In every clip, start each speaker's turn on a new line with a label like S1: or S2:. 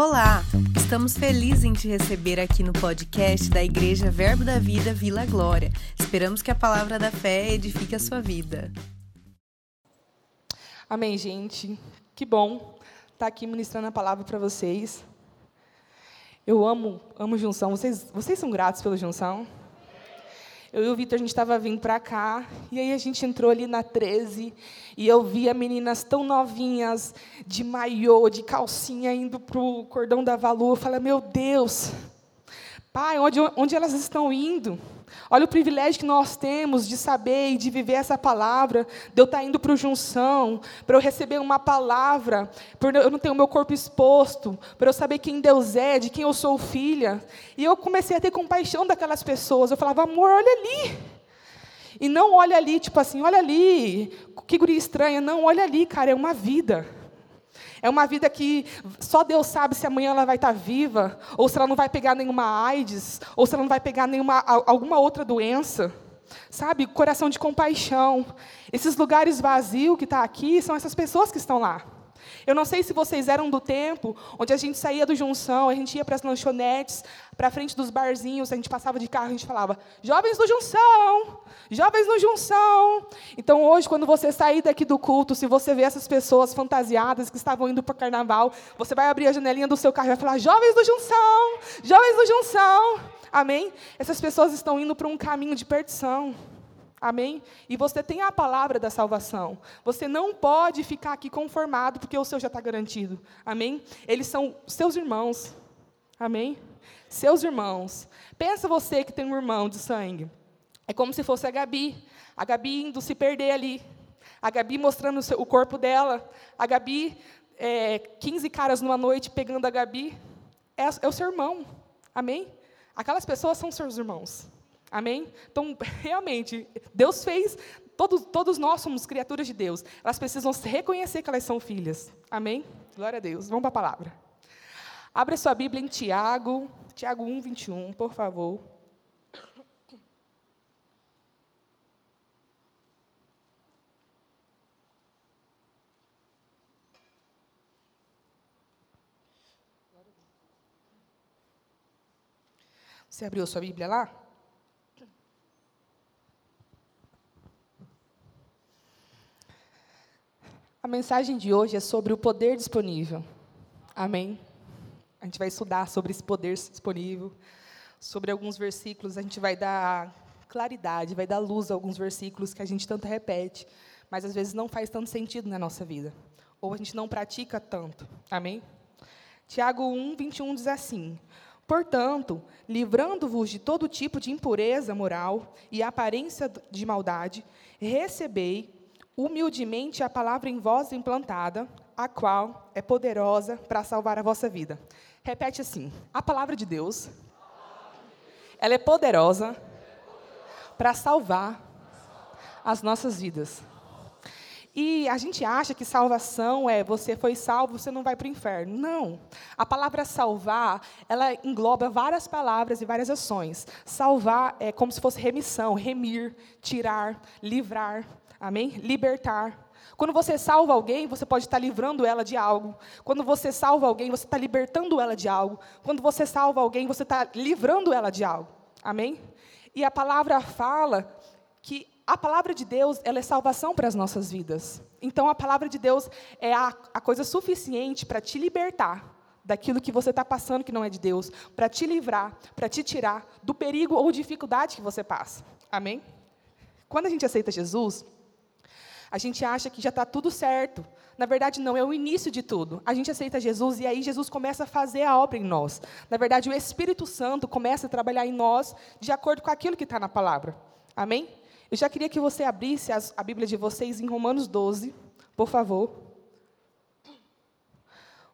S1: Olá! Estamos felizes em te receber aqui no podcast da Igreja Verbo da Vida Vila Glória. Esperamos que a palavra da fé edifique a sua vida.
S2: Amém, gente. Que bom estar aqui ministrando a palavra para vocês. Eu amo, amo junção. Vocês, vocês são gratos pela junção? Eu e o Vitor, a gente estava vindo para cá, e aí a gente entrou ali na 13, e eu via meninas tão novinhas, de maiô, de calcinha, indo para o cordão da valor. Eu falei, meu Deus, pai, onde, onde elas estão indo? Olha o privilégio que nós temos de saber e de viver essa palavra, de eu estar indo para o junção, para eu receber uma palavra, por eu não ter o meu corpo exposto, para eu saber quem Deus é, de quem eu sou filha. E eu comecei a ter compaixão daquelas pessoas. Eu falava, amor, olha ali. E não olha ali, tipo assim, olha ali, que guria estranha. Não, olha ali, cara, é uma vida. É uma vida que só Deus sabe se amanhã ela vai estar viva, ou se ela não vai pegar nenhuma AIDS, ou se ela não vai pegar nenhuma, alguma outra doença. Sabe, coração de compaixão. Esses lugares vazios que está aqui são essas pessoas que estão lá. Eu não sei se vocês eram do tempo onde a gente saía do Junção, a gente ia para as lanchonetes, para frente dos barzinhos, a gente passava de carro, a gente falava: "Jovens do Junção! Jovens no Junção!". Então hoje, quando você sair daqui do culto, se você vê essas pessoas fantasiadas que estavam indo para o carnaval, você vai abrir a janelinha do seu carro e vai falar: "Jovens do Junção! Jovens do Junção!". Amém? Essas pessoas estão indo para um caminho de perdição. Amém? E você tem a palavra da salvação. Você não pode ficar aqui conformado porque o seu já está garantido. Amém? Eles são seus irmãos. Amém? Seus irmãos. Pensa você que tem um irmão de sangue. É como se fosse a Gabi. A Gabi indo se perder ali. A Gabi mostrando o, corpo dela. A Gabi, é, 15 caras numa noite pegando a Gabi. É, é o seu irmão. Amém? Aquelas pessoas são seus irmãos. Amém? Então, realmente, Deus fez, todos, todos nós somos criaturas de Deus. Elas precisam reconhecer que elas são filhas. Amém? Glória a Deus. Vamos para a palavra. Abra sua Bíblia em Tiago, Tiago 1, 21, por favor. Você abriu sua Bíblia lá? A mensagem de hoje é sobre o poder disponível. Amém? A gente vai estudar sobre esse poder disponível, sobre alguns versículos, a gente vai dar claridade, vai dar luz a alguns versículos que a gente tanto repete, mas às vezes não faz tanto sentido na nossa vida, ou a gente não pratica tanto. Amém? Tiago 1, 21 diz assim: Portanto, livrando-vos de todo tipo de impureza moral e aparência de maldade, recebei humildemente a palavra em vós implantada, a qual é poderosa para salvar a vossa vida. Repete assim: a palavra de Deus, ela é poderosa para salvar as nossas vidas. E a gente acha que salvação é você foi salvo, você não vai para o inferno. Não. A palavra salvar, ela engloba várias palavras e várias ações. Salvar é como se fosse remissão, remir, tirar, livrar. Amém? Libertar. Quando você salva alguém, você pode estar livrando ela de algo. Quando você salva alguém, você está libertando ela de algo. Quando você salva alguém, você está livrando ela de algo. Amém? E a palavra fala que a palavra de Deus ela é salvação para as nossas vidas. Então, a palavra de Deus é a, a coisa suficiente para te libertar daquilo que você está passando que não é de Deus, para te livrar, para te tirar do perigo ou dificuldade que você passa. Amém? Quando a gente aceita Jesus, a gente acha que já está tudo certo. Na verdade, não, é o início de tudo. A gente aceita Jesus e aí Jesus começa a fazer a obra em nós. Na verdade, o Espírito Santo começa a trabalhar em nós de acordo com aquilo que está na palavra. Amém? Eu já queria que você abrisse a Bíblia de vocês em Romanos 12, por favor.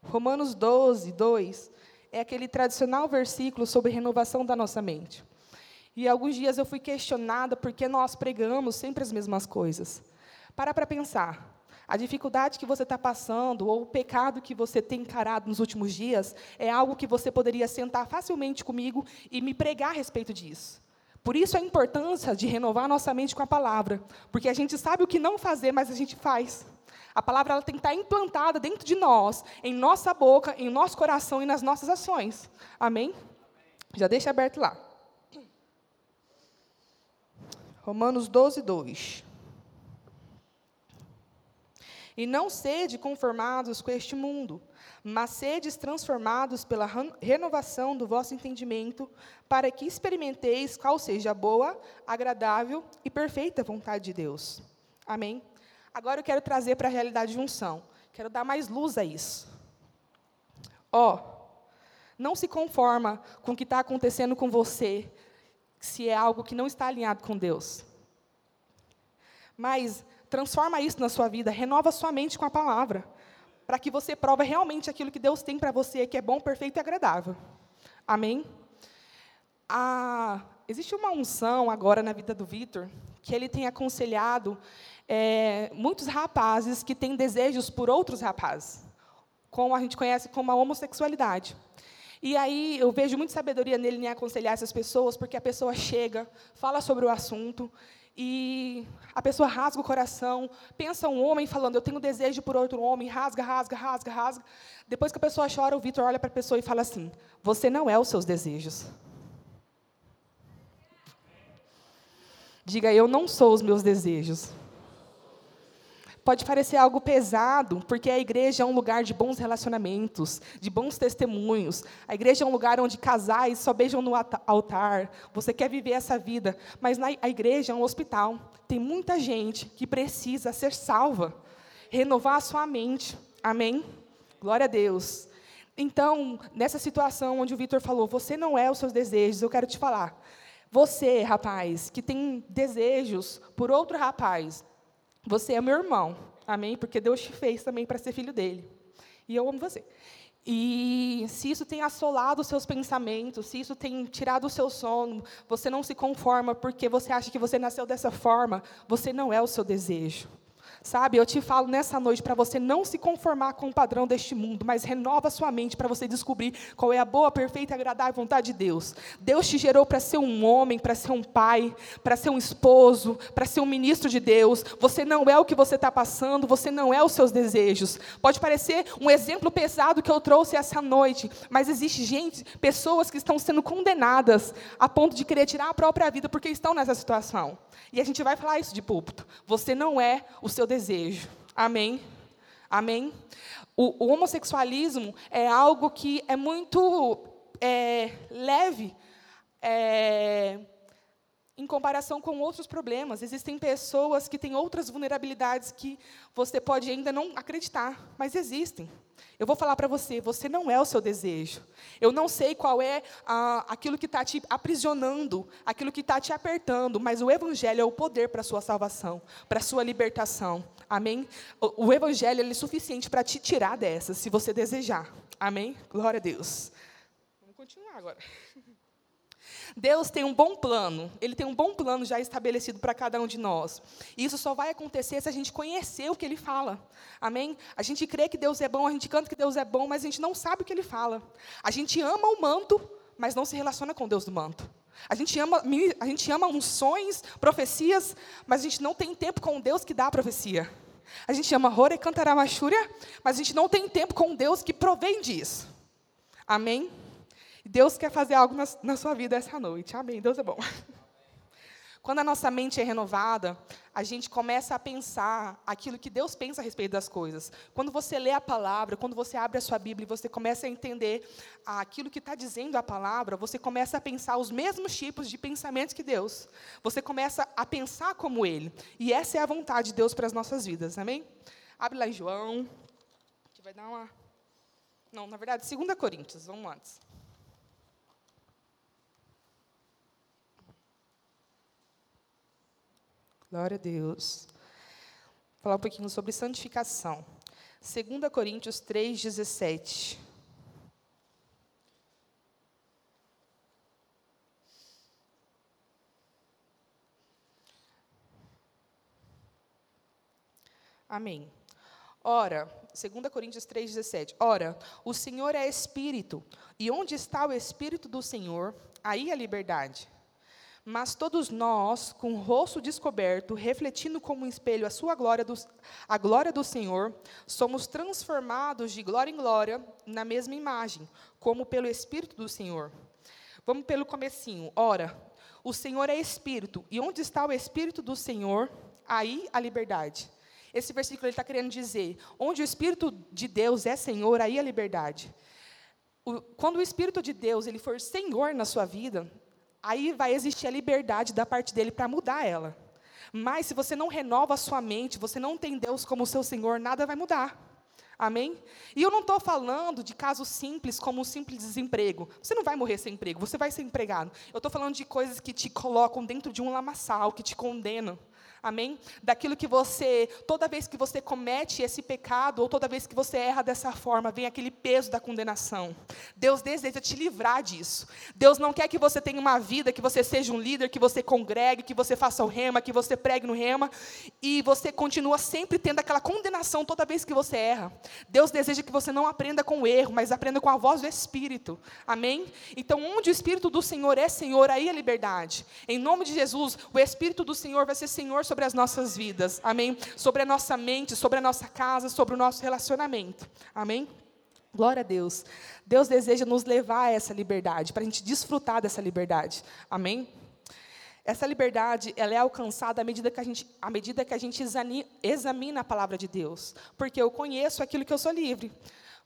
S2: Romanos 12, 2 é aquele tradicional versículo sobre renovação da nossa mente. E alguns dias eu fui questionada porque nós pregamos sempre as mesmas coisas. Para para pensar. A dificuldade que você está passando ou o pecado que você tem encarado nos últimos dias é algo que você poderia sentar facilmente comigo e me pregar a respeito disso. Por isso a importância de renovar nossa mente com a palavra, porque a gente sabe o que não fazer, mas a gente faz. A palavra ela tem que estar implantada dentro de nós, em nossa boca, em nosso coração e nas nossas ações. Amém? Já deixa aberto lá. Romanos 12, 2. E não sede conformados com este mundo, mas sedes transformados pela renovação do vosso entendimento, para que experimenteis qual seja a boa, agradável e perfeita vontade de Deus. Amém? Agora eu quero trazer para a realidade de unção. Quero dar mais luz a isso. Ó, oh, não se conforma com o que está acontecendo com você, se é algo que não está alinhado com Deus. Mas transforma isso na sua vida, renova sua mente com a palavra para que você prove realmente aquilo que Deus tem para você, que é bom, perfeito e agradável. Amém? Ah, existe uma unção agora na vida do Vitor, que ele tem aconselhado é, muitos rapazes que têm desejos por outros rapazes, como a gente conhece como a homossexualidade. E aí eu vejo muita sabedoria nele em aconselhar essas pessoas, porque a pessoa chega, fala sobre o assunto, e a pessoa rasga o coração, pensa um homem falando, eu tenho desejo por outro homem, rasga, rasga, rasga, rasga. Depois que a pessoa chora, o Vitor olha para a pessoa e fala assim: Você não é os seus desejos. Diga, eu não sou os meus desejos. Pode parecer algo pesado, porque a igreja é um lugar de bons relacionamentos, de bons testemunhos. A igreja é um lugar onde casais só beijam no altar. Você quer viver essa vida, mas na, a igreja é um hospital. Tem muita gente que precisa ser salva, renovar a sua mente. Amém? Glória a Deus. Então, nessa situação onde o Vitor falou, você não é os seus desejos, eu quero te falar. Você, rapaz, que tem desejos por outro rapaz, você é meu irmão, amém? Porque Deus te fez também para ser filho dele. E eu amo você. E se isso tem assolado os seus pensamentos, se isso tem tirado o seu sono, você não se conforma porque você acha que você nasceu dessa forma, você não é o seu desejo. Sabe, eu te falo nessa noite para você não se conformar com o padrão deste mundo, mas renova sua mente para você descobrir qual é a boa, perfeita e agradável vontade de Deus. Deus te gerou para ser um homem, para ser um pai, para ser um esposo, para ser um ministro de Deus. Você não é o que você está passando, você não é os seus desejos. Pode parecer um exemplo pesado que eu trouxe essa noite, mas existe gente, pessoas que estão sendo condenadas a ponto de querer tirar a própria vida porque estão nessa situação. E a gente vai falar isso de púlpito. Você não é o seu desejo. Amém? Amém? O, o homossexualismo é algo que é muito é, leve é, em comparação com outros problemas. Existem pessoas que têm outras vulnerabilidades que você pode ainda não acreditar, mas existem. Eu vou falar para você, você não é o seu desejo. Eu não sei qual é ah, aquilo que está te aprisionando, aquilo que está te apertando, mas o Evangelho é o poder para a sua salvação, para a sua libertação. Amém? O, o Evangelho é suficiente para te tirar dessa, se você desejar. Amém? Glória a Deus. Vamos continuar agora. Deus tem um bom plano, Ele tem um bom plano já estabelecido para cada um de nós. E isso só vai acontecer se a gente conhecer o que Ele fala. Amém? A gente crê que Deus é bom, a gente canta que Deus é bom, mas a gente não sabe o que Ele fala. A gente ama o manto, mas não se relaciona com Deus do manto. A gente ama, a gente ama unções, profecias, mas a gente não tem tempo com Deus que dá a profecia. A gente ama Hore Cantaramachúria, mas a gente não tem tempo com Deus que provém disso. Amém? Deus quer fazer algo na, na sua vida essa noite. Amém. Deus é bom. Quando a nossa mente é renovada, a gente começa a pensar aquilo que Deus pensa a respeito das coisas. Quando você lê a palavra, quando você abre a sua Bíblia e você começa a entender aquilo que está dizendo a palavra, você começa a pensar os mesmos tipos de pensamentos que Deus. Você começa a pensar como Ele. E essa é a vontade de Deus para as nossas vidas. Amém? Abre lá em João. A gente vai dar uma. Não, na verdade, 2 Coríntios, vamos antes. Glória a Deus. Vou falar um pouquinho sobre santificação. 2 Coríntios 3, 17. Amém. Ora, 2 Coríntios 3,17. Ora, o Senhor é Espírito, e onde está o Espírito do Senhor, aí a liberdade. Mas todos nós, com o rosto descoberto, refletindo como um espelho a sua glória, do, a glória do Senhor, somos transformados de glória em glória na mesma imagem, como pelo Espírito do Senhor. Vamos pelo comecinho. Ora, o Senhor é Espírito, e onde está o Espírito do Senhor, aí a liberdade. Esse versículo está querendo dizer, onde o Espírito de Deus é Senhor, aí a liberdade. O, quando o Espírito de Deus ele for Senhor na sua vida, aí vai existir a liberdade da parte dele para mudar ela. Mas se você não renova a sua mente, você não tem Deus como seu Senhor, nada vai mudar. Amém? E eu não estou falando de casos simples, como um simples desemprego. Você não vai morrer sem emprego, você vai ser empregado. Eu estou falando de coisas que te colocam dentro de um lamaçal, que te condenam amém? Daquilo que você, toda vez que você comete esse pecado, ou toda vez que você erra dessa forma, vem aquele peso da condenação. Deus deseja te livrar disso. Deus não quer que você tenha uma vida, que você seja um líder, que você congregue, que você faça o rema, que você pregue no rema, e você continua sempre tendo aquela condenação toda vez que você erra. Deus deseja que você não aprenda com o erro, mas aprenda com a voz do Espírito, amém? Então, onde o Espírito do Senhor é Senhor, aí é liberdade. Em nome de Jesus, o Espírito do Senhor vai ser Senhor sobre sobre as nossas vidas, amém? Sobre a nossa mente, sobre a nossa casa, sobre o nosso relacionamento, amém? Glória a Deus. Deus deseja nos levar a essa liberdade, para a gente desfrutar dessa liberdade, amém? Essa liberdade, ela é alcançada à medida que a gente, à medida que a gente examina a palavra de Deus, porque eu conheço aquilo que eu sou livre.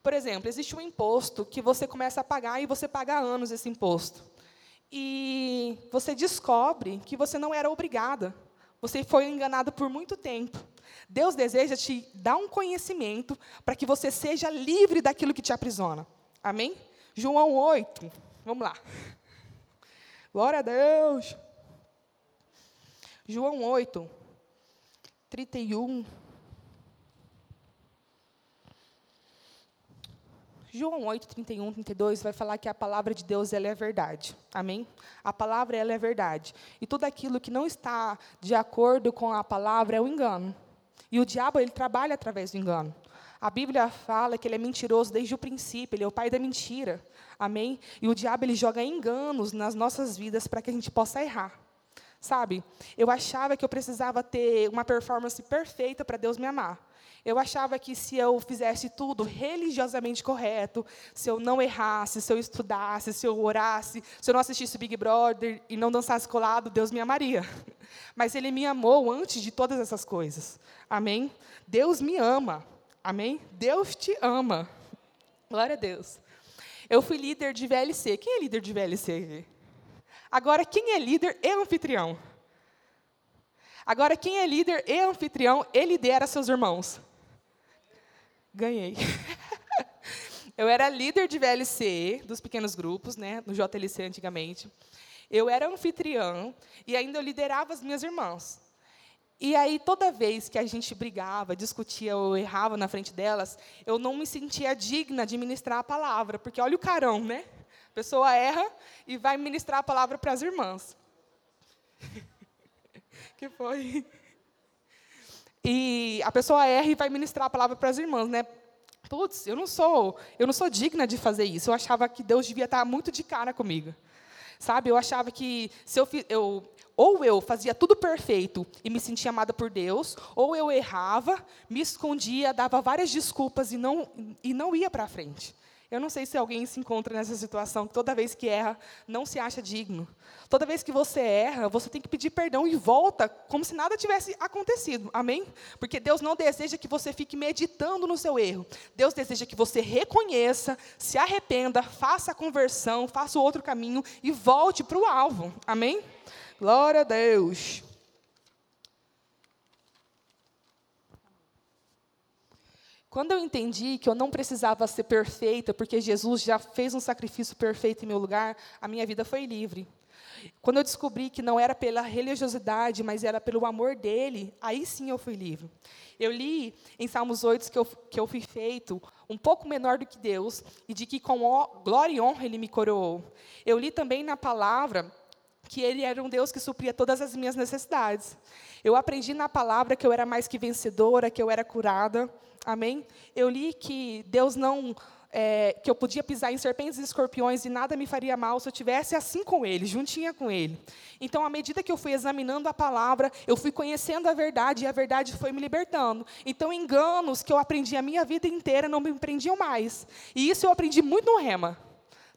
S2: Por exemplo, existe um imposto que você começa a pagar e você paga anos esse imposto. E você descobre que você não era obrigada você foi enganado por muito tempo. Deus deseja te dar um conhecimento para que você seja livre daquilo que te aprisiona. Amém? João 8. Vamos lá. Glória a Deus. João 8, 31 João 8, 31, 32 vai falar que a palavra de Deus ela é verdade. Amém? A palavra ela é verdade. E tudo aquilo que não está de acordo com a palavra é o engano. E o diabo ele trabalha através do engano. A Bíblia fala que ele é mentiroso desde o princípio, ele é o pai da mentira. Amém? E o diabo ele joga enganos nas nossas vidas para que a gente possa errar. Sabe? Eu achava que eu precisava ter uma performance perfeita para Deus me amar. Eu achava que se eu fizesse tudo religiosamente correto, se eu não errasse, se eu estudasse, se eu orasse, se eu não assistisse Big Brother e não dançasse colado, Deus me amaria. Mas Ele me amou antes de todas essas coisas. Amém? Deus me ama. Amém? Deus te ama. Glória a Deus. Eu fui líder de VLC. Quem é líder de VLC? Agora, quem é líder e anfitrião? Agora, quem é líder e anfitrião e lidera seus irmãos? Ganhei. eu era líder de VLC, dos pequenos grupos, né, no JLC antigamente. Eu era anfitriã e ainda eu liderava as minhas irmãs. E aí, toda vez que a gente brigava, discutia ou errava na frente delas, eu não me sentia digna de ministrar a palavra, porque olha o carão, né? A pessoa erra e vai ministrar a palavra para as irmãs. que foi? E a pessoa erra e vai ministrar a palavra para as irmãs, né? Putz, eu não sou, eu não sou digna de fazer isso. Eu achava que Deus devia estar muito de cara comigo. Sabe? Eu achava que se eu, eu ou eu fazia tudo perfeito e me sentia amada por Deus, ou eu errava, me escondia, dava várias desculpas e não e não ia para frente. Eu não sei se alguém se encontra nessa situação, que toda vez que erra, não se acha digno. Toda vez que você erra, você tem que pedir perdão e volta, como se nada tivesse acontecido. Amém? Porque Deus não deseja que você fique meditando no seu erro. Deus deseja que você reconheça, se arrependa, faça a conversão, faça o outro caminho e volte para o alvo. Amém? Glória a Deus. Quando eu entendi que eu não precisava ser perfeita, porque Jesus já fez um sacrifício perfeito em meu lugar, a minha vida foi livre. Quando eu descobri que não era pela religiosidade, mas era pelo amor dele, aí sim eu fui livre. Eu li em Salmos 8 que eu, que eu fui feito um pouco menor do que Deus e de que com glória e honra ele me coroou. Eu li também na palavra que ele era um Deus que supria todas as minhas necessidades. Eu aprendi na palavra que eu era mais que vencedora, que eu era curada. Amém? Eu li que Deus não é, que eu podia pisar em serpentes e escorpiões e nada me faria mal se eu tivesse assim com ele, juntinha com ele. Então, à medida que eu fui examinando a palavra, eu fui conhecendo a verdade e a verdade foi me libertando. Então, enganos que eu aprendi a minha vida inteira não me prendiam mais. E isso eu aprendi muito no rema.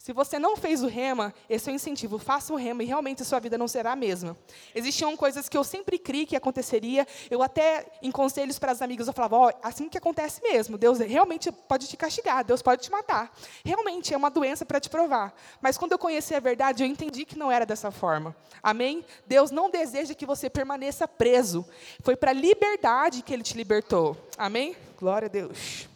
S2: Se você não fez o rema, esse é o incentivo. Faça o rema e realmente a sua vida não será a mesma. Existiam coisas que eu sempre criei que aconteceria. Eu até, em conselhos para as amigas, eu falava, ó, oh, assim que acontece mesmo. Deus realmente pode te castigar, Deus pode te matar. Realmente é uma doença para te provar. Mas quando eu conheci a verdade, eu entendi que não era dessa forma. Amém? Deus não deseja que você permaneça preso. Foi para a liberdade que Ele te libertou. Amém? Glória a Deus.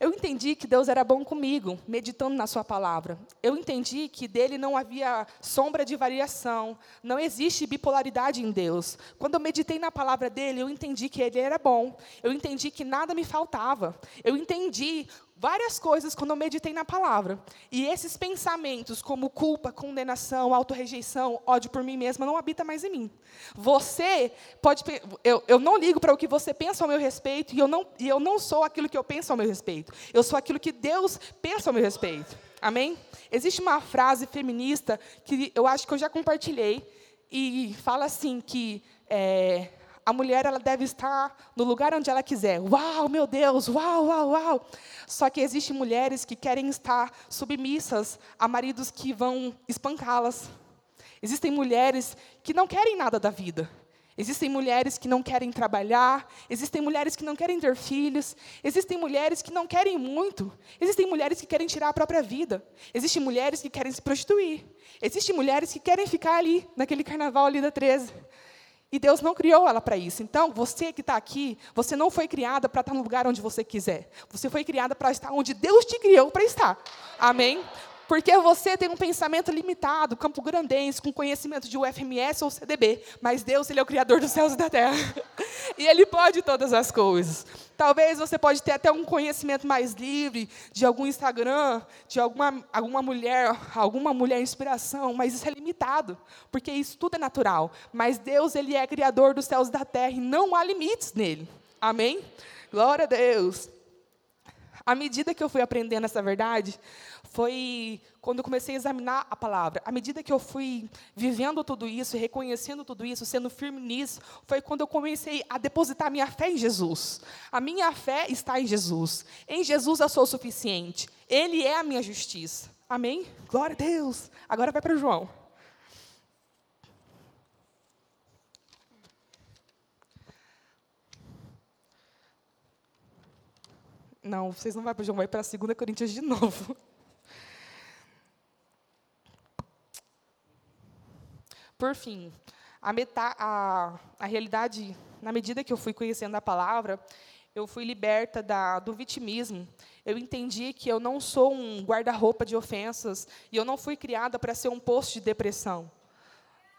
S2: Eu entendi que Deus era bom comigo, meditando na Sua palavra. Eu entendi que dele não havia sombra de variação, não existe bipolaridade em Deus. Quando eu meditei na palavra dele, eu entendi que ele era bom. Eu entendi que nada me faltava. Eu entendi várias coisas quando eu meditei na palavra. E esses pensamentos, como culpa, condenação, autorrejeição, ódio por mim mesma, não habita mais em mim. Você pode. Eu, eu não ligo para o que você pensa ao meu respeito, e eu, não, e eu não sou aquilo que eu penso ao meu respeito. Eu sou aquilo que Deus pensa ao meu respeito. Amém? Existe uma frase feminista que eu acho que eu já compartilhei, e fala assim que. É, a mulher ela deve estar no lugar onde ela quiser. Uau, meu Deus, uau, uau, uau. Só que existem mulheres que querem estar submissas a maridos que vão espancá-las. Existem mulheres que não querem nada da vida. Existem mulheres que não querem trabalhar, existem mulheres que não querem ter filhos, existem mulheres que não querem muito, existem mulheres que querem tirar a própria vida, existem mulheres que querem se prostituir, existem mulheres que querem ficar ali, naquele carnaval ali da 13. E Deus não criou ela para isso. Então, você que está aqui, você não foi criada para estar no lugar onde você quiser. Você foi criada para estar onde Deus te criou para estar. Amém? Porque você tem um pensamento limitado, campo grandense, com conhecimento de UFMS ou CDB. Mas Deus, Ele é o Criador dos céus e da terra. e Ele pode todas as coisas. Talvez você pode ter até um conhecimento mais livre de algum Instagram, de alguma, alguma mulher, alguma mulher inspiração, mas isso é limitado, porque isso tudo é natural. Mas Deus, Ele é Criador dos céus e da terra e não há limites nele. Amém? Glória a Deus. À medida que eu fui aprendendo essa verdade, foi quando eu comecei a examinar a palavra. À medida que eu fui vivendo tudo isso, reconhecendo tudo isso, sendo firme nisso, foi quando eu comecei a depositar minha fé em Jesus. A minha fé está em Jesus. Em Jesus eu sou suficiente. Ele é a minha justiça. Amém? Glória a Deus. Agora vai para João. Não, vocês não vão para João, vai para 2 Coríntios de novo. Por fim, a, meta, a, a realidade, na medida que eu fui conhecendo a palavra, eu fui liberta da, do vitimismo. Eu entendi que eu não sou um guarda-roupa de ofensas e eu não fui criada para ser um posto de depressão.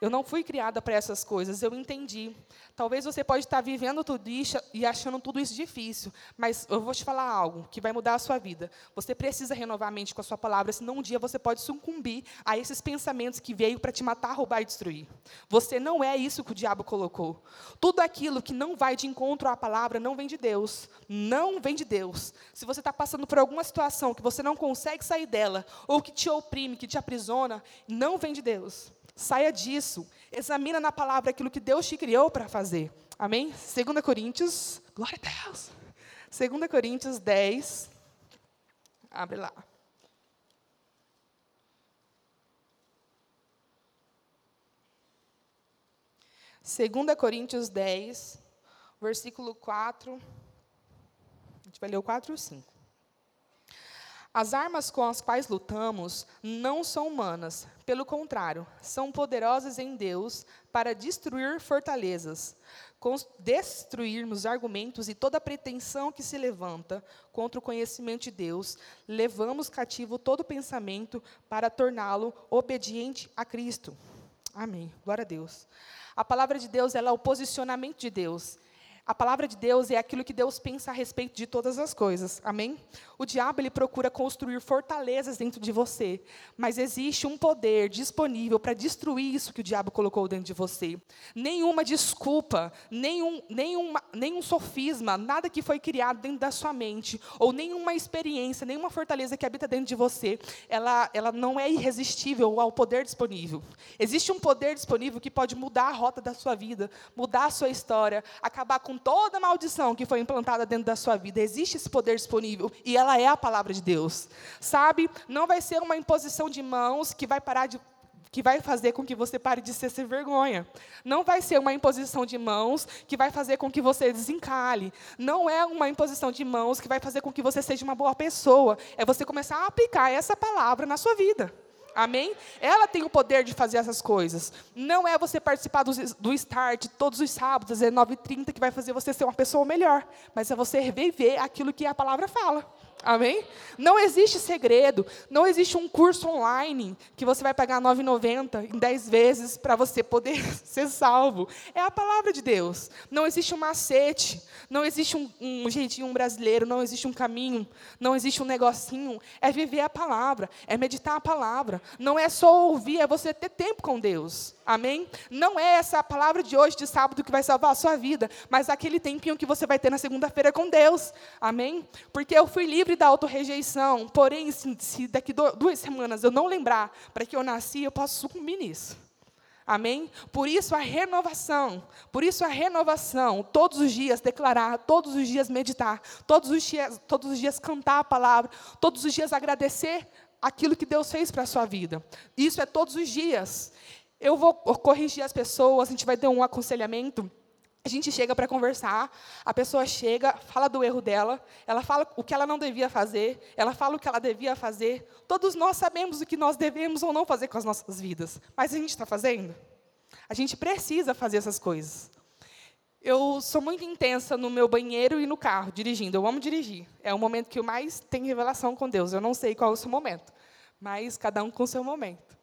S2: Eu não fui criada para essas coisas, eu entendi. Talvez você pode estar vivendo tudo isso e achando tudo isso difícil, mas eu vou te falar algo que vai mudar a sua vida. Você precisa renovar a mente com a sua palavra, senão um dia você pode sucumbir a esses pensamentos que veio para te matar, roubar e destruir. Você não é isso que o diabo colocou. Tudo aquilo que não vai de encontro à palavra não vem de Deus. Não vem de Deus. Se você está passando por alguma situação que você não consegue sair dela, ou que te oprime, que te aprisiona, não vem de Deus. Saia disso. Examina na palavra aquilo que Deus te criou para fazer. Amém? 2 Coríntios, glória a Deus. 2 Coríntios 10. Abre lá. Segunda Coríntios 10, versículo 4. A gente vai ler o 4 e o 5. As armas com as quais lutamos não são humanas, pelo contrário, são poderosas em Deus para destruir fortalezas, destruirmos argumentos e toda pretensão que se levanta contra o conhecimento de Deus, levamos cativo todo pensamento para torná-lo obediente a Cristo. Amém. Glória a Deus. A palavra de Deus ela é o posicionamento de Deus. A palavra de Deus é aquilo que Deus pensa a respeito de todas as coisas. Amém? O diabo ele procura construir fortalezas dentro de você, mas existe um poder disponível para destruir isso que o diabo colocou dentro de você. Nenhuma desculpa, nenhum, nenhuma, nenhum sofisma, nada que foi criado dentro da sua mente, ou nenhuma experiência, nenhuma fortaleza que habita dentro de você, ela, ela não é irresistível ao poder disponível. Existe um poder disponível que pode mudar a rota da sua vida, mudar a sua história, acabar com toda maldição que foi implantada dentro da sua vida. Existe esse poder disponível e ela é a palavra de Deus. Sabe? Não vai ser uma imposição de mãos que vai parar de que vai fazer com que você pare de ser sem vergonha. Não vai ser uma imposição de mãos que vai fazer com que você desencale. Não é uma imposição de mãos que vai fazer com que você seja uma boa pessoa. É você começar a aplicar essa palavra na sua vida. Amém? Ela tem o poder de fazer essas coisas. Não é você participar do, do Start todos os sábados, às 19h30, que vai fazer você ser uma pessoa melhor. Mas é você viver aquilo que a palavra fala. Amém? Não existe segredo, não existe um curso online que você vai pagar R$ 9,90 em 10 vezes para você poder ser salvo. É a palavra de Deus. Não existe um macete, não existe um, um jeitinho brasileiro, não existe um caminho, não existe um negocinho. É viver a palavra, é meditar a palavra. Não é só ouvir, é você ter tempo com Deus. Amém? Não é essa palavra de hoje, de sábado, que vai salvar a sua vida, mas aquele tempinho que você vai ter na segunda-feira com Deus. Amém? Porque eu fui livre da autorrejeição, porém, se daqui duas semanas eu não lembrar para que eu nasci, eu posso sucumbir nisso. Amém? Por isso a renovação, por isso a renovação, todos os dias declarar, todos os dias meditar, todos os dias, todos os dias cantar a palavra, todos os dias agradecer aquilo que Deus fez para a sua vida. Isso é todos os dias. Eu vou corrigir as pessoas, a gente vai ter um aconselhamento. A gente chega para conversar, a pessoa chega, fala do erro dela, ela fala o que ela não devia fazer, ela fala o que ela devia fazer. Todos nós sabemos o que nós devemos ou não fazer com as nossas vidas, mas a gente está fazendo? A gente precisa fazer essas coisas. Eu sou muito intensa no meu banheiro e no carro, dirigindo. Eu amo dirigir. É o momento que eu mais tenho revelação com Deus. Eu não sei qual é o seu momento, mas cada um com o seu momento.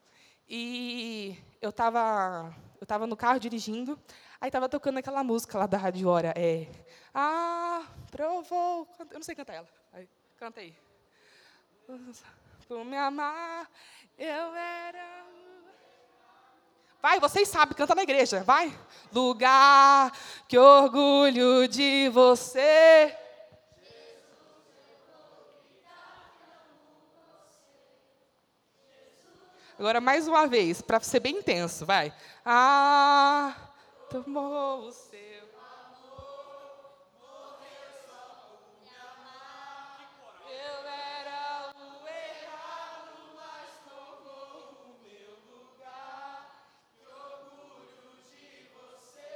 S2: E eu estava eu tava no carro dirigindo, aí estava tocando aquela música lá da Rádio Hora. É, ah, provou. Eu não sei cantar ela. Aí, canta aí. Por me amar, eu era. Vai, vocês sabem, canta na igreja, vai. Lugar que orgulho de você. Agora, mais uma vez, para ser bem intenso, vai. Ah, tomou o seu amor, morreu só por me amar. Eu era o errado, mas tomou o meu lugar. Que orgulho de você,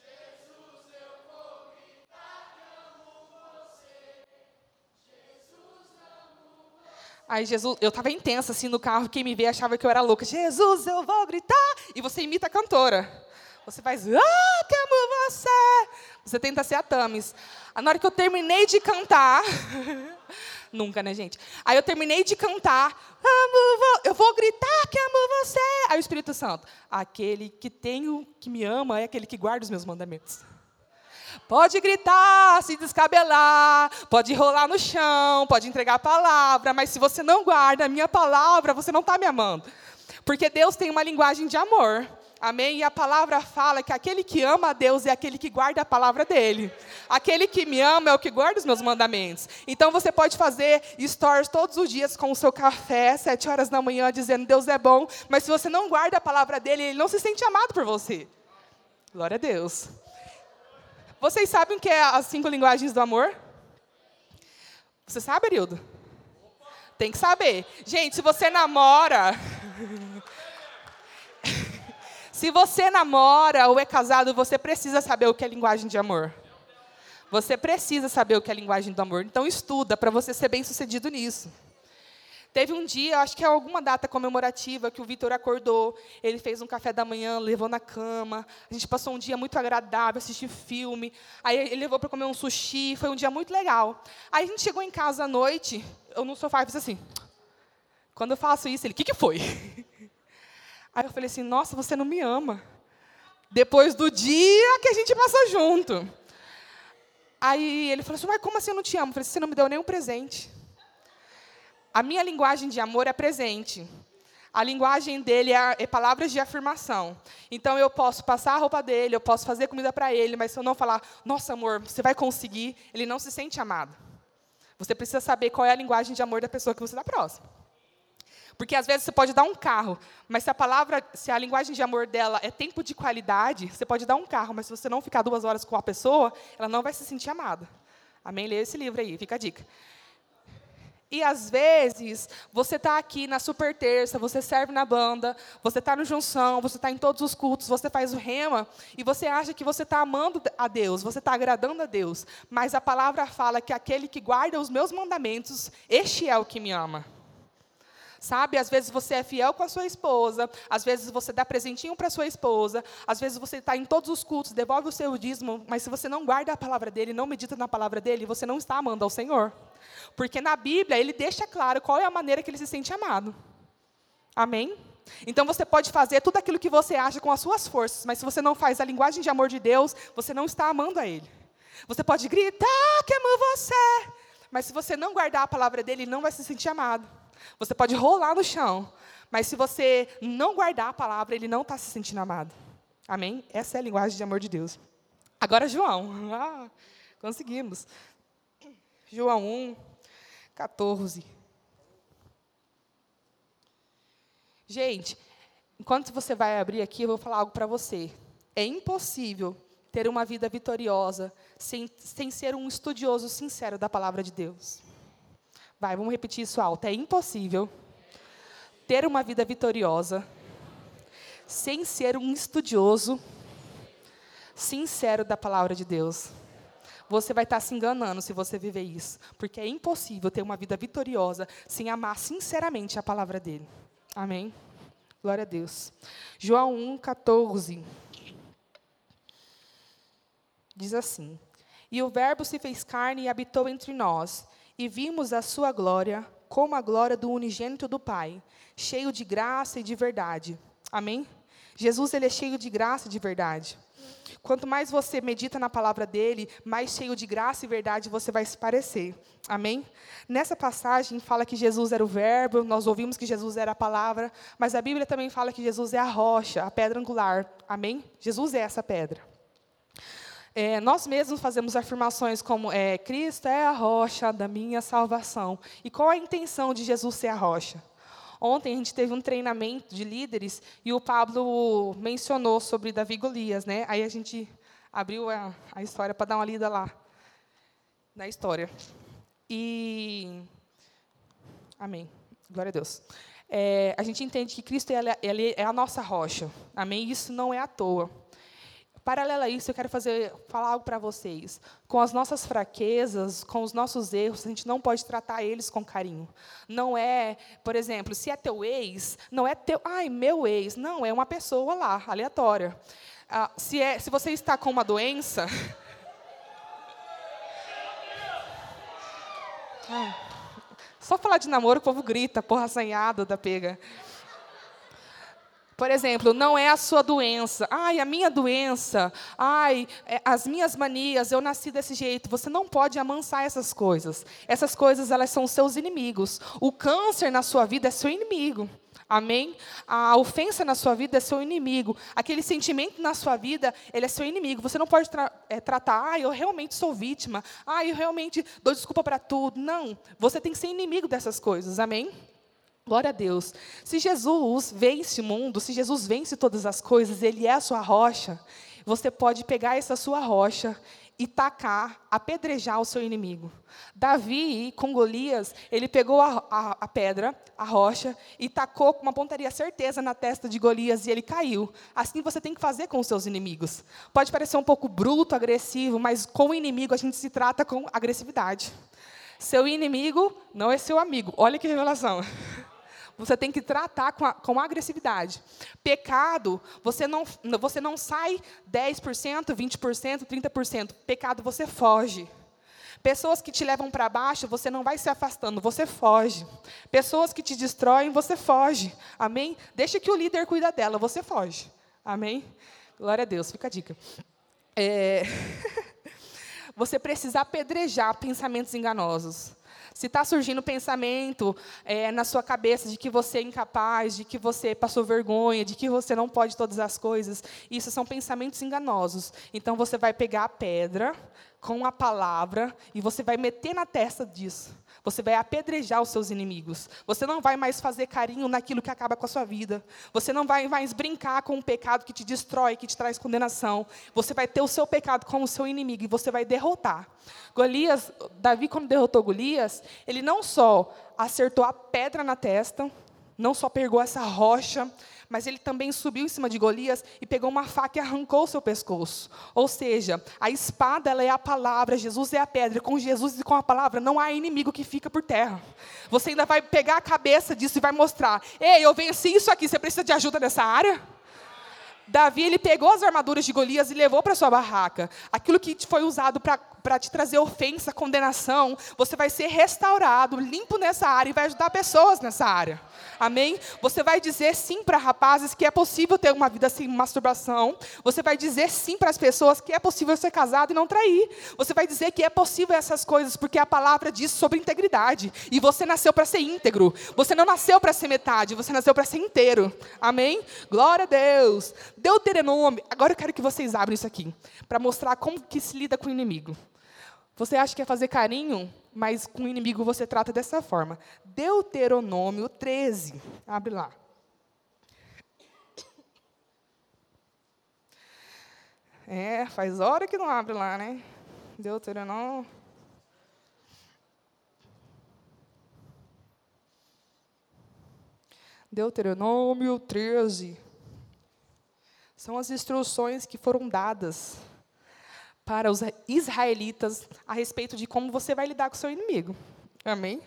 S2: Jesus, eu vou gritar que amo você. Jesus, amo você. Aí Jesus, eu estava intensa assim no carro, quem me vê achava que eu era louca. Jesus, eu vou gritar. E você imita a cantora. Você faz, ah, que amo você. Você tenta ser a Tamis. Na hora que eu terminei de cantar, nunca, né, gente? Aí eu terminei de cantar, amo, eu vou gritar que amo você. Aí o Espírito Santo, aquele que tenho, que me ama, é aquele que guarda os meus mandamentos. Pode gritar, se descabelar, pode rolar no chão, pode entregar a palavra, mas se você não guarda a minha palavra, você não está me amando. Porque Deus tem uma linguagem de amor. Amém? E a palavra fala que aquele que ama a Deus é aquele que guarda a palavra dele. Aquele que me ama é o que guarda os meus mandamentos. Então você pode fazer stories todos os dias com o seu café, sete horas da manhã, dizendo Deus é bom, mas se você não guarda a palavra dele, ele não se sente amado por você. Glória a Deus. Vocês sabem o que é as cinco linguagens do amor? Você sabe, Arildo? Tem que saber. Gente, se você namora. se você namora ou é casado, você precisa saber o que é linguagem de amor. Você precisa saber o que é linguagem do amor. Então, estuda para você ser bem sucedido nisso. Teve um dia, acho que é alguma data comemorativa, que o Vitor acordou, ele fez um café da manhã, levou na cama, a gente passou um dia muito agradável, assistiu filme, aí ele levou para comer um sushi, foi um dia muito legal. Aí a gente chegou em casa à noite, eu no sofá fiz assim. Quando eu faço isso, ele, o que, que foi? Aí eu falei assim, nossa, você não me ama. Depois do dia que a gente passou junto. Aí ele falou assim, mas como assim eu não te amo? Eu falei, você não me deu nenhum presente. A minha linguagem de amor é presente. A linguagem dele é, é, palavras de afirmação. Então eu posso passar a roupa dele, eu posso fazer comida para ele, mas se eu não falar, nossa amor, você vai conseguir, ele não se sente amado. Você precisa saber qual é a linguagem de amor da pessoa que você está próximo. Porque às vezes você pode dar um carro, mas se a palavra, se a linguagem de amor dela é tempo de qualidade, você pode dar um carro, mas se você não ficar duas horas com a pessoa, ela não vai se sentir amada. Amém? Leia esse livro aí, fica a dica. E às vezes, você está aqui na super terça, você serve na banda, você está no junção, você está em todos os cultos, você faz o rema, e você acha que você está amando a Deus, você está agradando a Deus. Mas a palavra fala que aquele que guarda os meus mandamentos, este é o que me ama. Sabe, às vezes você é fiel com a sua esposa, às vezes você dá presentinho para a sua esposa, às vezes você está em todos os cultos, devolve o seu dízimo, mas se você não guarda a palavra dele, não medita na palavra dele, você não está amando ao Senhor. Porque na Bíblia ele deixa claro qual é a maneira que ele se sente amado. Amém? Então você pode fazer tudo aquilo que você acha com as suas forças, mas se você não faz a linguagem de amor de Deus, você não está amando a Ele. Você pode gritar que amo você, mas se você não guardar a palavra dele, ele não vai se sentir amado. Você pode rolar no chão, mas se você não guardar a palavra, ele não está se sentindo amado. Amém? Essa é a linguagem de amor de Deus. Agora, João. Ah, conseguimos. João 1, 14. Gente, enquanto você vai abrir aqui, eu vou falar algo para você. É impossível ter uma vida vitoriosa sem, sem ser um estudioso sincero da palavra de Deus. Vai, vamos repetir isso alto. É impossível ter uma vida vitoriosa sem ser um estudioso sincero da palavra de Deus. Você vai estar se enganando se você viver isso, porque é impossível ter uma vida vitoriosa sem amar sinceramente a palavra dele. Amém? Glória a Deus. João 1, 14. Diz assim: E o Verbo se fez carne e habitou entre nós, e vimos a sua glória, como a glória do unigênito do Pai, cheio de graça e de verdade. Amém? Jesus ele é cheio de graça e de verdade. Quanto mais você medita na palavra dele, mais cheio de graça e verdade você vai se parecer. Amém? Nessa passagem fala que Jesus era o verbo, nós ouvimos que Jesus era a palavra, mas a Bíblia também fala que Jesus é a rocha, a pedra angular. Amém? Jesus é essa pedra. É, nós mesmos fazemos afirmações como é, Cristo é a rocha da minha salvação. E qual a intenção de Jesus ser a rocha? Ontem a gente teve um treinamento de líderes e o Pablo mencionou sobre Davi Golias, né? Aí a gente abriu a, a história para dar uma lida lá na história. E amém. Glória a Deus. É, a gente entende que Cristo ele, ele é a nossa rocha. Amém. Isso não é à toa. Paralelo a isso, eu quero fazer, falar algo para vocês. Com as nossas fraquezas, com os nossos erros, a gente não pode tratar eles com carinho. Não é, por exemplo, se é teu ex, não é teu, ai, meu ex. Não, é uma pessoa lá, aleatória. Ah, se, é, se você está com uma doença. Ah, só falar de namoro, o povo grita, porra assanhado da pega. Por exemplo, não é a sua doença. Ai, a minha doença. Ai, é, as minhas manias, eu nasci desse jeito. Você não pode amansar essas coisas. Essas coisas, elas são seus inimigos. O câncer na sua vida é seu inimigo. Amém? A ofensa na sua vida é seu inimigo. Aquele sentimento na sua vida, ele é seu inimigo. Você não pode tra é, tratar, ah, eu realmente sou vítima. Ah, eu realmente dou desculpa para tudo. Não. Você tem que ser inimigo dessas coisas. Amém? Glória a Deus. Se Jesus vence o mundo, se Jesus vence todas as coisas, Ele é a sua rocha, você pode pegar essa sua rocha e tacar, apedrejar o seu inimigo. Davi, com Golias, ele pegou a, a, a, pedra, a rocha, e tacou com uma pontaria certeza na testa de Golias e ele caiu. Assim você tem que fazer com os seus inimigos. Pode parecer um pouco bruto, agressivo, mas com o inimigo a gente se trata com agressividade. Seu inimigo não é seu amigo. Olha que revelação. Você tem que tratar com, a, com agressividade. Pecado, você não, você não sai 10%, 20%, 30%. Pecado, você foge. Pessoas que te levam para baixo, você não vai se afastando, você foge. Pessoas que te destroem, você foge. Amém? Deixa que o líder cuida dela, você foge. Amém? Glória a Deus, fica a dica. É... você precisa apedrejar pensamentos enganosos. Se está surgindo pensamento é, na sua cabeça de que você é incapaz, de que você passou vergonha, de que você não pode todas as coisas, isso são pensamentos enganosos. Então você vai pegar a pedra com a palavra e você vai meter na testa disso. Você vai apedrejar os seus inimigos. Você não vai mais fazer carinho naquilo que acaba com a sua vida. Você não vai mais brincar com um pecado que te destrói, que te traz condenação. Você vai ter o seu pecado como seu inimigo e você vai derrotar. Golias, Davi, quando derrotou Golias, ele não só acertou a pedra na testa, não só pegou essa rocha, mas ele também subiu em cima de Golias e pegou uma faca e arrancou seu pescoço. Ou seja, a espada ela é a palavra, Jesus é a pedra. Com Jesus e com a palavra não há inimigo que fica por terra. Você ainda vai pegar a cabeça disso e vai mostrar: ei, eu venci isso aqui, você precisa de ajuda nessa área? Davi ele pegou as armaduras de Golias e levou para sua barraca. Aquilo que foi usado para te trazer ofensa, condenação, você vai ser restaurado, limpo nessa área e vai ajudar pessoas nessa área. Amém? Você vai dizer sim para rapazes que é possível ter uma vida sem masturbação. Você vai dizer sim para as pessoas que é possível ser casado e não trair. Você vai dizer que é possível essas coisas porque a palavra diz sobre integridade. E você nasceu para ser íntegro. Você não nasceu para ser metade, você nasceu para ser inteiro. Amém? Glória a Deus. Deuteronômio. Agora eu quero que vocês abram isso aqui para mostrar como que se lida com o inimigo. Você acha que é fazer carinho? mas com o inimigo você trata dessa forma. Deuteronômio 13. Abre lá. É, faz hora que não abre lá, né? Deuteronômio. Deuteronômio 13. São as instruções que foram dadas para os israelitas a respeito de como você vai lidar com o seu inimigo. Amém?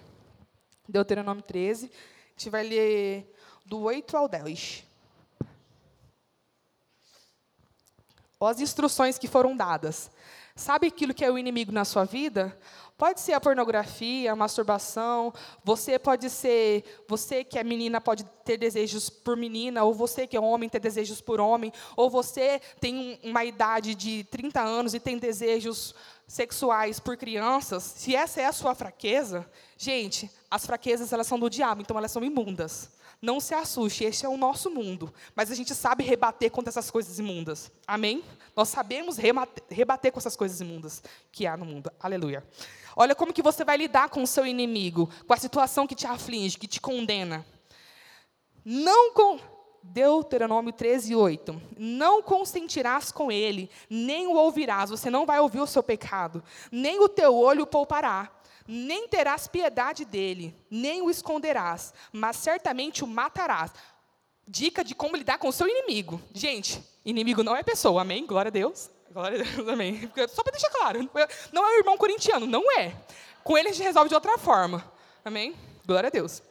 S2: Deuteronômio 13, a gente vai ler do 8 ao 10. As instruções que foram dadas. Sabe aquilo que é o inimigo na sua vida? Pode ser a pornografia, a masturbação, você pode ser, você que é menina pode ter desejos por menina, ou você que é homem ter desejos por homem, ou você tem uma idade de 30 anos e tem desejos sexuais por crianças. Se essa é a sua fraqueza, gente, as fraquezas elas são do diabo, então elas são imundas. Não se assuste, este é o nosso mundo. Mas a gente sabe rebater contra essas coisas imundas. Amém? Nós sabemos rebater com essas coisas imundas que há no mundo. Aleluia. Olha como que você vai lidar com o seu inimigo, com a situação que te aflige, que te condena. Não com Deuteronômio 13, 8. Não consentirás com ele, nem o ouvirás, você não vai ouvir o seu pecado, nem o teu olho poupará nem terás piedade dele, nem o esconderás, mas certamente o matarás. Dica de como lidar com o seu inimigo. Gente, inimigo não é pessoa, amém? Glória a Deus. Glória a Deus, amém. Só para deixar claro, não é o irmão corintiano, não é. Com ele a gente resolve de outra forma, amém? Glória a Deus.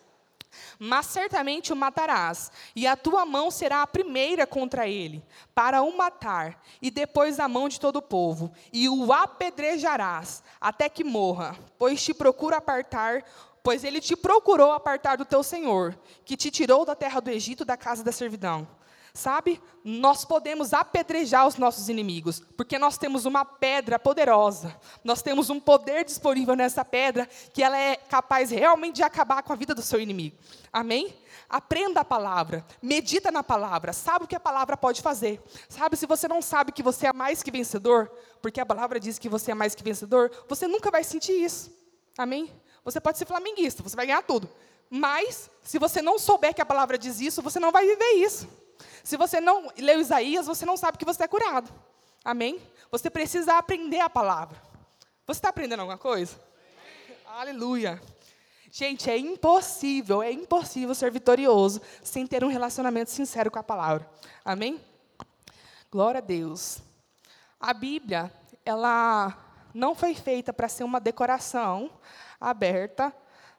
S2: Mas certamente o matarás, e a tua mão será a primeira contra ele, para o matar, e depois a mão de todo o povo, e o apedrejarás, até que morra, pois te procura apartar, pois ele te procurou apartar do teu Senhor, que te tirou da terra do Egito, da casa da servidão. Sabe? Nós podemos apedrejar os nossos inimigos, porque nós temos uma pedra poderosa. Nós temos um poder disponível nessa pedra que ela é capaz realmente de acabar com a vida do seu inimigo. Amém? Aprenda a palavra, medita na palavra, sabe o que a palavra pode fazer. Sabe, se você não sabe que você é mais que vencedor, porque a palavra diz que você é mais que vencedor, você nunca vai sentir isso. Amém? Você pode ser flamenguista, você vai ganhar tudo. Mas, se você não souber que a palavra diz isso, você não vai viver isso. Se você não leu Isaías, você não sabe que você é curado. Amém? Você precisa aprender a palavra. Você está aprendendo alguma coisa? Aleluia. Gente, é impossível, é impossível ser vitorioso sem ter um relacionamento sincero com a palavra. Amém? Glória a Deus. A Bíblia, ela não foi feita para ser uma decoração aberta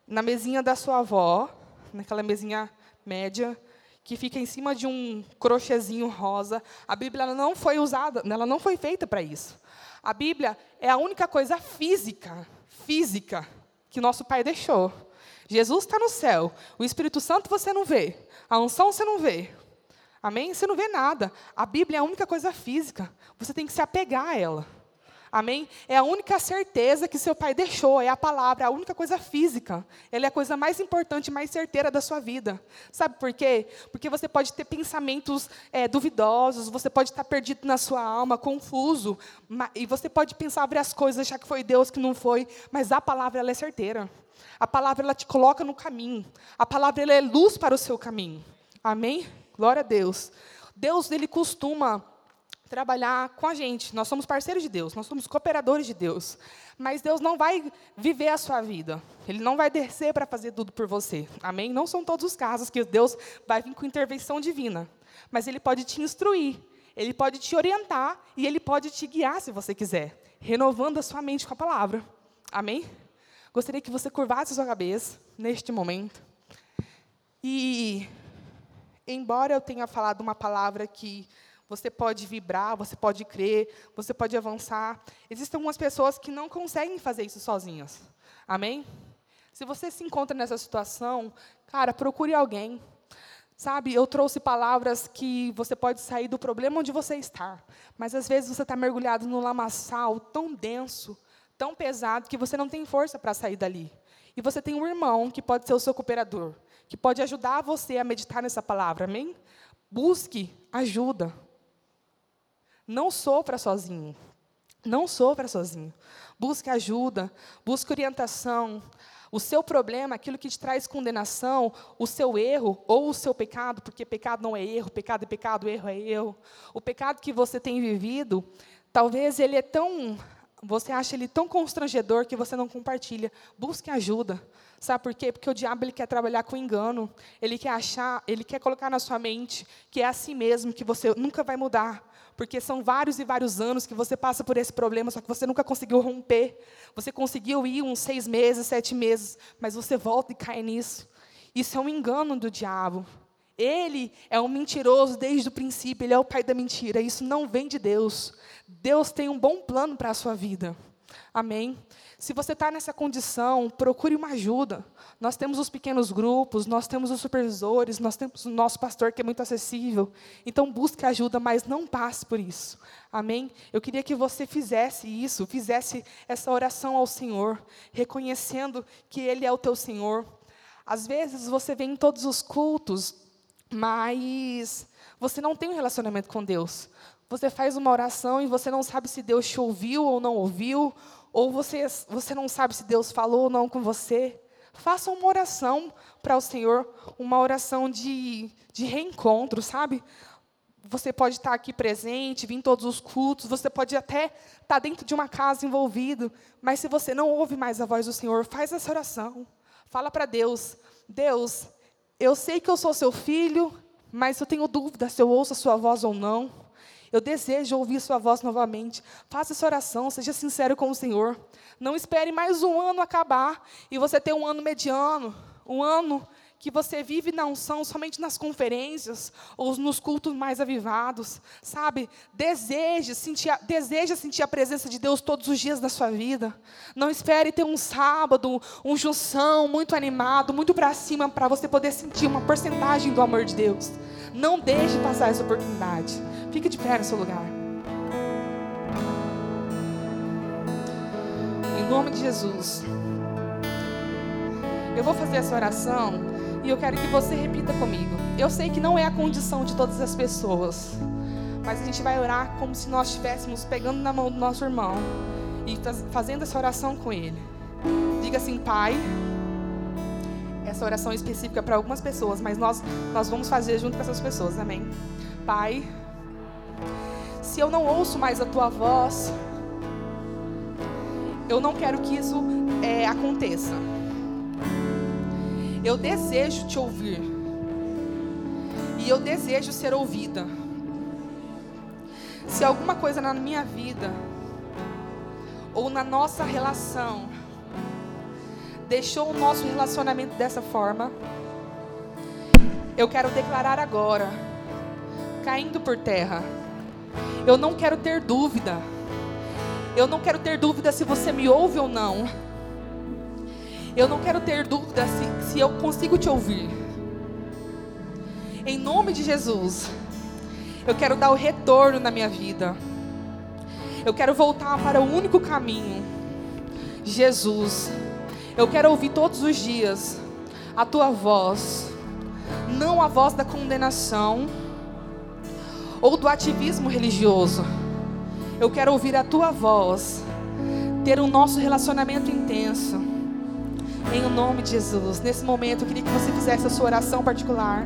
S2: na mesinha da sua avó, naquela mesinha média, que fica em cima de um crochêzinho rosa. A Bíblia não foi usada, ela não foi feita para isso. A Bíblia é a única coisa física, física, que nosso Pai deixou. Jesus está no céu. O Espírito Santo você não vê. A unção você não vê. Amém? Você não vê nada. A Bíblia é a única coisa física. Você tem que se apegar a ela. Amém? É a única certeza que seu pai deixou, é a palavra, é a única coisa física. Ela é a coisa mais importante, mais certeira da sua vida. Sabe por quê? Porque você pode ter pensamentos é, duvidosos, você pode estar perdido na sua alma, confuso, e você pode pensar sobre as coisas, achar que foi Deus que não foi, mas a palavra ela é certeira. A palavra ela te coloca no caminho. A palavra ela é luz para o seu caminho. Amém? Glória a Deus. Deus ele costuma trabalhar com a gente. Nós somos parceiros de Deus, nós somos cooperadores de Deus. Mas Deus não vai viver a sua vida. Ele não vai descer para fazer tudo por você. Amém? Não são todos os casos que Deus vai vir com intervenção divina. Mas Ele pode te instruir, Ele pode te orientar e Ele pode te guiar se você quiser, renovando a sua mente com a palavra. Amém? Gostaria que você curvasse a sua cabeça neste momento. E, embora eu tenha falado uma palavra que você pode vibrar, você pode crer, você pode avançar. Existem algumas pessoas que não conseguem fazer isso sozinhas. Amém? Se você se encontra nessa situação, cara, procure alguém. Sabe, eu trouxe palavras que você pode sair do problema onde você está. Mas às vezes você está mergulhado no lamaçal tão denso, tão pesado, que você não tem força para sair dali. E você tem um irmão que pode ser o seu cooperador, que pode ajudar você a meditar nessa palavra, amém? Busque ajuda. Não sofra sozinho. Não sofra sozinho. Busque ajuda, busque orientação. O seu problema, aquilo que te traz condenação, o seu erro ou o seu pecado, porque pecado não é erro, pecado é pecado, erro é erro. O pecado que você tem vivido, talvez ele é tão, você acha ele tão constrangedor que você não compartilha. Busque ajuda. Sabe por quê? Porque o diabo ele quer trabalhar com engano. Ele quer achar, ele quer colocar na sua mente que é assim mesmo, que você nunca vai mudar porque são vários e vários anos que você passa por esse problema, só que você nunca conseguiu romper. Você conseguiu ir uns seis meses, sete meses, mas você volta e cai nisso. Isso é um engano do diabo. Ele é um mentiroso desde o princípio, ele é o pai da mentira. Isso não vem de Deus. Deus tem um bom plano para a sua vida. Amém? Se você está nessa condição, procure uma ajuda. Nós temos os pequenos grupos, nós temos os supervisores, nós temos o nosso pastor que é muito acessível. Então busque ajuda, mas não passe por isso. Amém? Eu queria que você fizesse isso, fizesse essa oração ao Senhor, reconhecendo que Ele é o teu Senhor. Às vezes você vem em todos os cultos, mas você não tem um relacionamento com Deus. Você faz uma oração e você não sabe se Deus te ouviu ou não ouviu, ou você, você não sabe se Deus falou ou não com você, faça uma oração para o Senhor, uma oração de, de reencontro, sabe? Você pode estar aqui presente, vir em todos os cultos, você pode até estar dentro de uma casa envolvido, mas se você não ouve mais a voz do Senhor, faz essa oração. Fala para Deus: Deus, eu sei que eu sou seu filho, mas eu tenho dúvida se eu ouço a sua voz ou não. Eu desejo ouvir sua voz novamente. Faça essa oração, seja sincero com o Senhor. Não espere mais um ano acabar e você ter um ano mediano, um ano que você vive na unção somente nas conferências ou nos cultos mais avivados, sabe? Deseje sentir, deseja sentir a presença de Deus todos os dias da sua vida. Não espere ter um sábado, um junção muito animado, muito para cima, para você poder sentir uma porcentagem do amor de Deus. Não deixe passar essa oportunidade. Fique de pé no seu lugar. Em nome de Jesus. Eu vou fazer essa oração e eu quero que você repita comigo. Eu sei que não é a condição de todas as pessoas, mas a gente vai orar como se nós estivéssemos pegando na mão do nosso irmão e fazendo essa oração com ele. Diga assim, Pai. Essa oração específica para algumas pessoas, mas nós, nós vamos fazer junto com essas pessoas, amém? Pai, se eu não ouço mais a tua voz, eu não quero que isso é, aconteça. Eu desejo te ouvir. E eu desejo ser ouvida. Se alguma coisa na minha vida ou na nossa relação deixou o nosso relacionamento dessa forma, eu quero declarar agora, caindo por terra. Eu não quero ter dúvida. Eu não quero ter dúvida se você me ouve ou não. Eu não quero ter dúvida se, se eu consigo te ouvir. Em nome de Jesus, eu quero dar o retorno na minha vida. Eu quero voltar para o único caminho, Jesus. Eu quero ouvir todos os dias a tua voz, não a voz da condenação ou do ativismo religioso. Eu quero ouvir a tua voz, ter um nosso relacionamento intenso. Em o nome de Jesus, nesse momento eu queria que você fizesse a sua oração particular.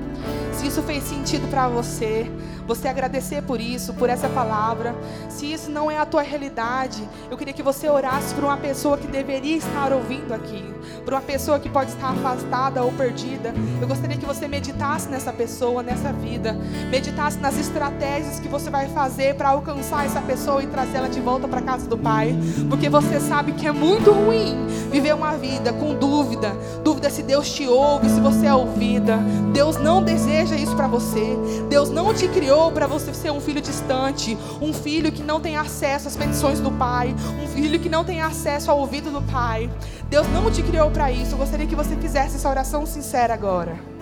S2: Se isso fez sentido para você, você agradecer por isso, por essa palavra. Se isso não é a tua realidade, eu queria que você orasse por uma pessoa que deveria estar ouvindo aqui, por uma pessoa que pode estar afastada ou perdida. Eu gostaria que você meditasse nessa pessoa, nessa vida, meditasse nas estratégias que você vai fazer para alcançar essa pessoa e trazê-la de volta para casa do Pai, porque você sabe que é muito ruim viver uma vida com dúvida, dúvida se Deus te ouve, se você é ouvida. Deus não deseja isso para você. Deus não te criou criou para você ser um filho distante, um filho que não tem acesso às petições do Pai, um filho que não tem acesso ao ouvido do Pai. Deus não te criou para isso. Eu gostaria que você fizesse essa oração sincera agora.